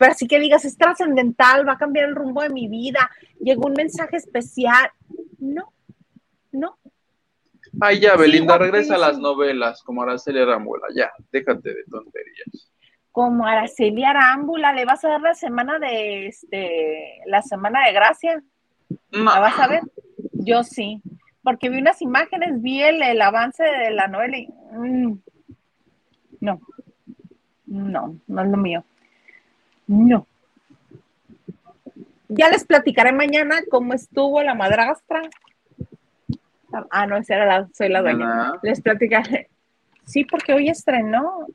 Pero así que digas, es trascendental, va a cambiar el rumbo de mi vida, llegó un mensaje especial. No, no. Ay, ya, Belinda, regresa a las novelas como Araceli Arámbula. Ya, déjate de tonterías. Como Araceli Arámbula, le vas a dar la semana de este, la semana de gracia. No, ¿La vas a ver? Yo sí, porque vi unas imágenes, vi el, el avance de la novela y mm, no, no, no es lo mío. No. Ya les platicaré mañana cómo estuvo la madrastra. Ah, no, esa era la, soy la dueña. Nada. Les platicaré. Sí, porque hoy estrenó.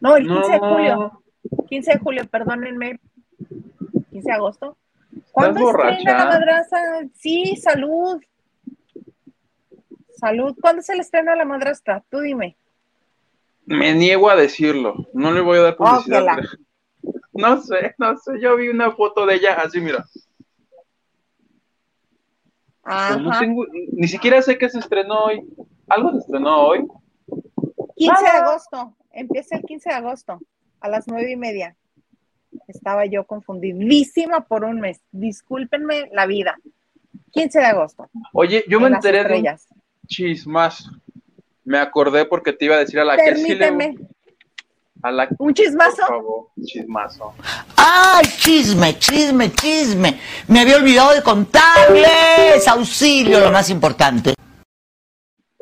No, el 15 de julio. 15 de julio, perdónenme. 15 de agosto. ¿Cuándo borracha? estrena la madrastra? Sí, salud. Salud. ¿Cuándo se le estrena la madrastra? Tú dime. Me niego a decirlo. No le voy a dar publicidad. Ójala. No sé, no sé. Yo vi una foto de ella así, mira. Ajá. Pero no tengo, ni siquiera sé qué se estrenó hoy. ¿Algo se estrenó hoy? 15 de agosto. Empieza el 15 de agosto a las nueve y media. Estaba yo confundidísima por un mes. Discúlpenme la vida. 15 de agosto. Oye, yo en me enteré de un chismazo. Me acordé porque te iba a decir a la que sí le... Permíteme. A la Un por chismazo. favor, chismazo. ¡Ay, chisme, chisme, chisme! Me había olvidado de contarles. Auxilio, lo más importante.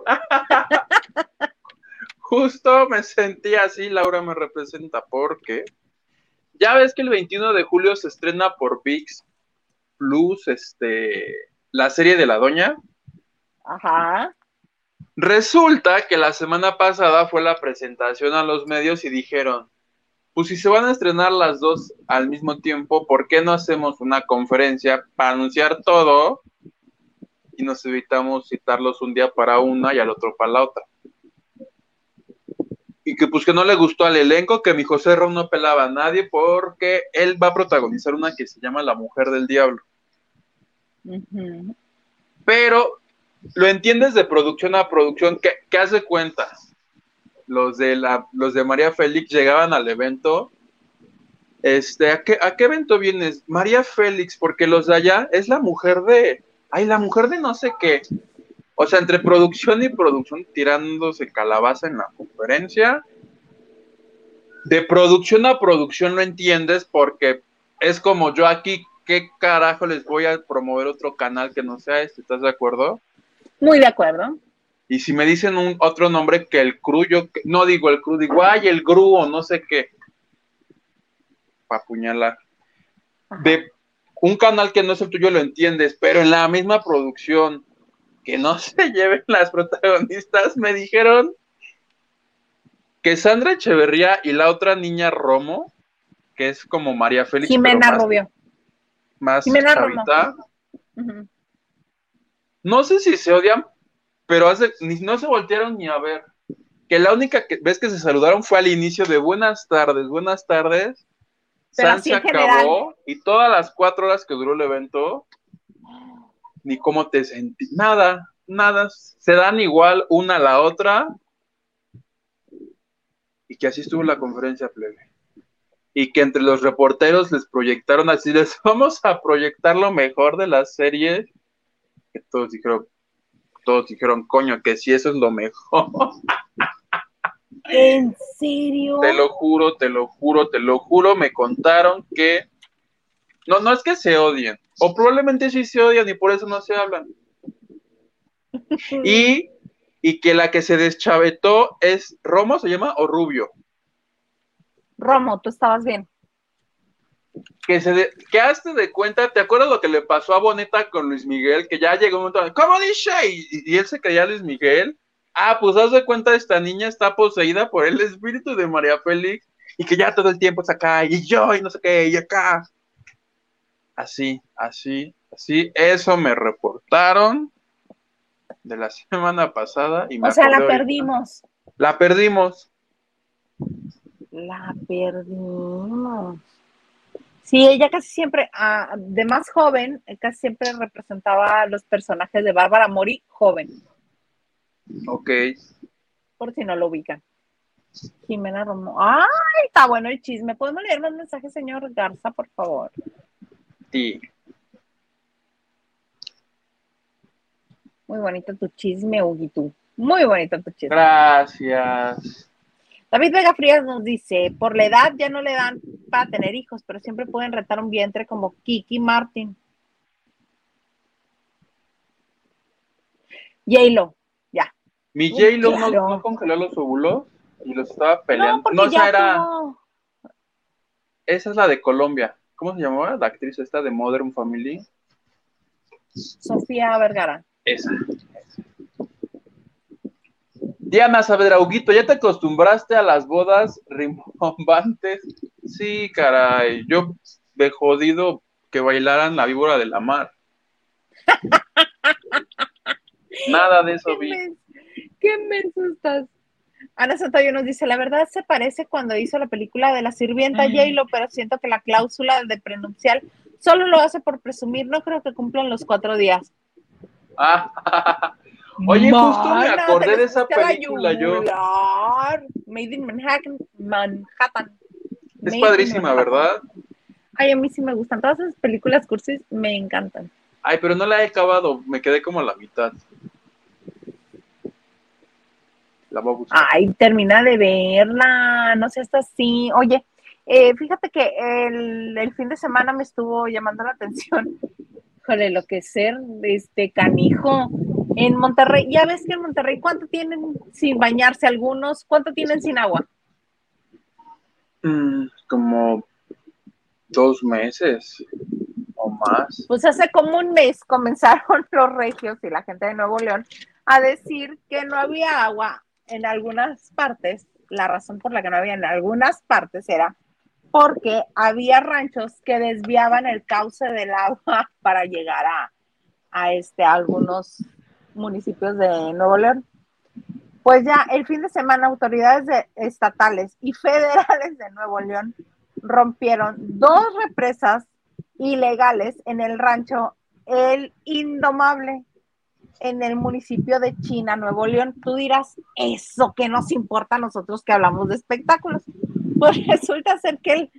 Justo me sentí así, Laura me representa, porque ya ves que el 21 de julio se estrena por VIX Plus este, la serie de la doña. Ajá. Resulta que la semana pasada fue la presentación a los medios y dijeron, pues si se van a estrenar las dos al mismo tiempo, ¿por qué no hacemos una conferencia para anunciar todo y nos evitamos citarlos un día para una y al otro para la otra? Y que pues que no le gustó al elenco, que mi José Ron no pelaba a nadie porque él va a protagonizar una que se llama La Mujer del Diablo. Pero lo entiendes de producción a producción. ¿Qué, hace cuenta? Los de, la, los de María Félix llegaban al evento. Este, ¿a qué, ¿A qué evento vienes? María Félix, porque los de allá es la mujer de. Ay, la mujer de no sé qué. O sea, entre producción y producción tirándose calabaza en la conferencia. De producción a producción lo entiendes porque es como yo aquí, ¿qué carajo les voy a promover otro canal que no sea este? ¿Estás de acuerdo? Muy de acuerdo. Y si me dicen un otro nombre que el cru, yo no digo el cru, digo, ay, el gru o no sé qué. Para apuñalar. Ajá. De un canal que no es el tuyo lo entiendes, pero en la misma producción, que no se lleven las protagonistas, me dijeron que Sandra Echeverría y la otra niña Romo, que es como María Félix, Jimena más, Rubio. más Jimena Romo. chavita. No sé si se odian, pero hace, ni, no se voltearon ni a ver. Que la única que, vez que se saludaron fue al inicio de buenas tardes, buenas tardes. Pero San se general. acabó y todas las cuatro horas que duró el evento, ni cómo te sentí, nada, nada, se dan igual una a la otra. Y que así estuvo la conferencia plebe. Y que entre los reporteros les proyectaron así, les vamos a proyectar lo mejor de la serie. Que todos dijeron, todos dijeron, coño, que si eso es lo mejor. ¿En serio? Te lo juro, te lo juro, te lo juro, me contaron que no, no es que se odien, o probablemente sí se odian y por eso no se hablan. Y, y que la que se deschavetó es Romo, se llama, o Rubio. Romo, tú estabas bien. Que se de, que hazte de cuenta, ¿te acuerdas lo que le pasó a Boneta con Luis Miguel? Que ya llegó un momento, ¿cómo dice? Y, y él se creía Luis Miguel. Ah, pues haz de cuenta, esta niña está poseída por el espíritu de María Félix y que ya todo el tiempo está acá y yo y no sé qué y acá. Así, así, así. Eso me reportaron de la semana pasada y me O sea, la ahorita. perdimos. La perdimos. La perdimos. Sí, ella casi siempre, ah, de más joven, eh, casi siempre representaba a los personajes de Bárbara Mori joven, Ok. por si no lo ubican. Jimena Romo. ¡Ay! Está bueno el chisme. ¿Podemos leer más mensajes, señor Garza, por favor? Sí. Muy bonito tu chisme, Huguito. Muy bonito tu chisme. Gracias. David Vega Frías nos dice, por la edad ya no le dan para tener hijos, pero siempre pueden retar un vientre como Kiki Martin. J-Lo, ya. Mi Uy, J-Lo no, no congeló los óvulos y los estaba No, peleando. No, esa ya era. Esa es la de Colombia. ¿Cómo se llamaba? La actriz esta de Modern Family. Sofía Vergara. Esa. Diana Saavedra, Huguito, ¿ya te acostumbraste a las bodas rimbombantes? Sí, caray. Yo de jodido que bailaran la víbora de la mar. Nada de eso ¿Qué, vi. qué menso estás. Ana Santoyo nos dice, la verdad se parece cuando hizo la película de la sirvienta Mm. J-Lo, pero siento que la cláusula de prenupcial solo lo hace por presumir, no creo que cumplan los cuatro días. Ah, Oye, justo me acordé de esa película yo. Made in Manhattan. Manhattan. Es Made padrísima, Manhattan. ¿verdad? Ay, a mí sí me gustan. Todas esas películas cursis me encantan. Ay, pero no la he acabado. Me quedé como a la mitad. La voy a buscar. Ay, termina de verla. No seas así. Oye, eh, fíjate que el, el fin de semana me estuvo llamando la atención. Híjole, lo que es ser este canijo. En Monterrey, ya ves que en Monterrey, ¿cuánto tienen sin bañarse algunos? ¿Cuánto tienen sin agua? Mm, como dos meses o más. Pues hace como un mes comenzaron los regios y la gente de Nuevo León a decir que no había agua en algunas partes. La razón por la que no había en algunas partes era porque había ranchos que desviaban el cauce del agua para llegar a, a este, a algunos municipios de Nuevo León. Pues ya el fin de semana autoridades de- estatales y federales de Nuevo León rompieron dos represas ilegales en el rancho El Indomable, en el municipio de China, Nuevo León. Tú dirás, eso que nos importa a nosotros que hablamos de espectáculos. Pues resulta ser que el,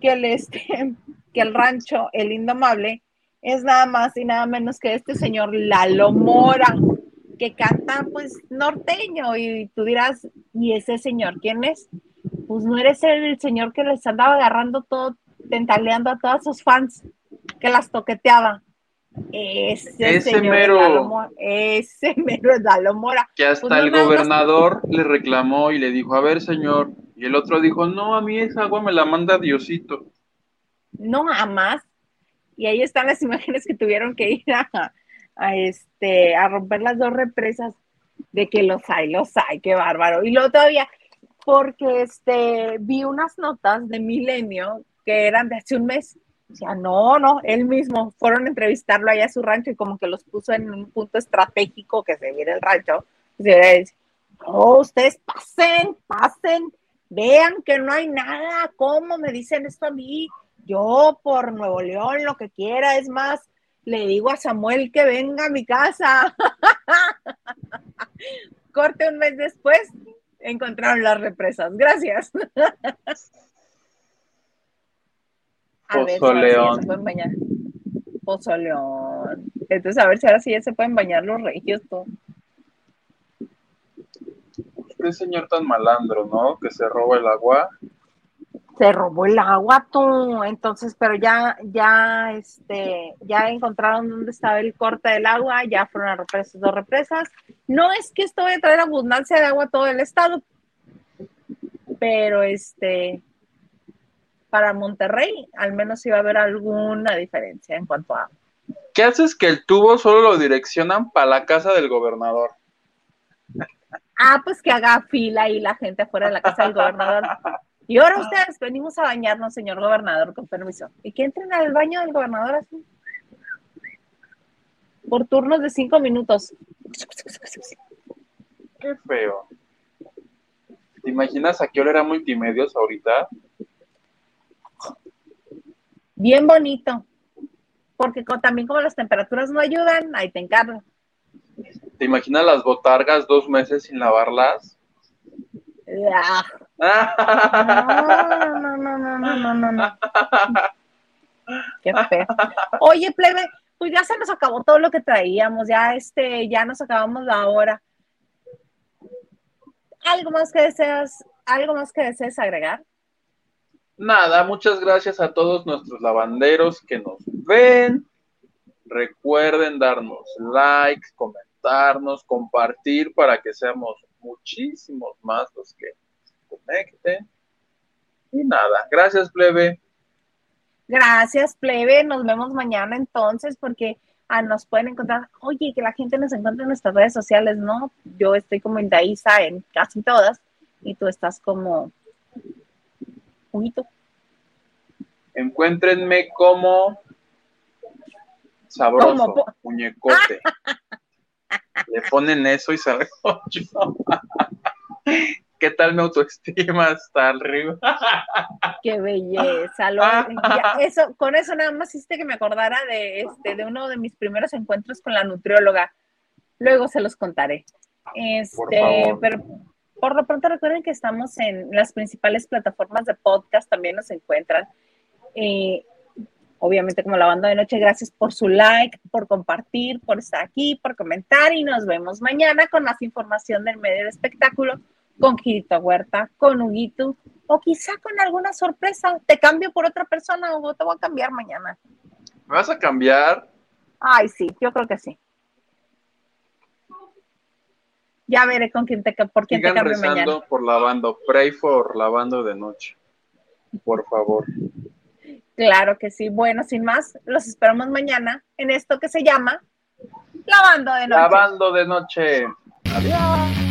que el, este, que el rancho El Indomable es nada más y nada menos que este señor Lalo Mora, que canta pues norteño y tú dirás, ¿y ese señor quién es? Pues no eres el señor que les andaba agarrando todo, tentaleando a todas sus fans, que las toqueteaba. Ese, Ese señor mero. Lalo Mora. Ese mero es Lalo Mora. Que hasta Pues no, el gobernador le reclamó y le dijo, a ver, señor. Y el otro dijo, no, a mí esa agua me la manda Diosito. no jamás. Y ahí están las imágenes que tuvieron que ir a, este, a romper las dos represas de que los hay, los hay, qué bárbaro. Y luego todavía, porque este, vi unas notas de Milenio que eran de hace un mes. O sea, no, no, él mismo fueron a entrevistarlo allá a su rancho y como que los puso en un punto estratégico que se viera el rancho. Y se viera dice, no, ustedes pasen, pasen, vean que no hay nada, ¿cómo me dicen esto a mí? Yo por Nuevo León, lo que quiera, es más, le digo a Samuel que venga a mi casa. Corte un mes después, encontraron las represas. Gracias. A ver se pueden bañar. Pozoleón. Entonces, a ver si ahora sí ya se pueden bañar los regios. tú. Qué señor tan malandro, ¿no? Que se roba el agua. Se robó el agua tú, entonces, pero ya, ya, este, ya encontraron dónde estaba el corte del agua, ya fueron a represas, dos represas. No es que esto vaya a traer abundancia de agua a todo el estado, pero este, para Monterrey, al menos iba a haber alguna diferencia en cuanto a... ¿Qué haces que el tubo solo lo direccionan para la casa del gobernador? Ah, pues que haga fila y la gente afuera de la casa del gobernador. Y ahora ustedes venimos a bañarnos, señor gobernador, con permiso. Y que entren al baño del gobernador así. Por turnos de cinco minutos. Qué feo. ¿Te imaginas a qué hora era multimedios ahorita? Bien bonito. Porque también como las temperaturas no ayudan, ahí te encargo. ¿Te imaginas las botargas dos meses sin lavarlas? No, no, no, no, no, no, no. Qué feo. Oye, plebe, pues ya se nos acabó todo lo que traíamos, ya este, ya nos acabamos la hora. ¿Algo más que deseas, algo más que desees agregar? Nada, muchas gracias a todos nuestros lavanderos que nos ven. Recuerden darnos like, comentarnos, compartir para que seamos muchísimos más los que se conecten. Y nada, gracias, plebe. Gracias, plebe. Nos vemos mañana entonces, porque ah, nos pueden encontrar. Oye, que la gente nos encuentre en nuestras redes sociales, ¿no? Yo estoy como Indaiza en casi todas, y tú estás como Juguito. Encuéntrenme como sabroso, muñecote. Le ponen eso y salgo yo. ¿Qué tal mi autoestima hasta arriba? Qué belleza. lo- ya, eso, con eso nada más hiciste que me acordara de, este, de uno de mis primeros encuentros con la nutrióloga. Luego se los contaré. Este, favor. pero por lo pronto recuerden que estamos en las principales plataformas de podcast, también nos encuentran. Eh, obviamente como la banda de noche, gracias por su like, por compartir, por estar aquí, por comentar y nos vemos mañana con más información del medio del espectáculo con Girito Huerta, con Huguito o quizá con alguna sorpresa. Te cambio por otra persona o te voy a cambiar mañana. ¿Me vas a cambiar? Ay, sí, yo creo que sí. Ya veré con quién te, por quién te Sigan cambio mañana. por lavando. Pray for lavando de noche. Por favor. Claro que sí. Bueno, sin más, los esperamos mañana en esto que se llama Lavando de Noche. Lavando de noche. Adiós.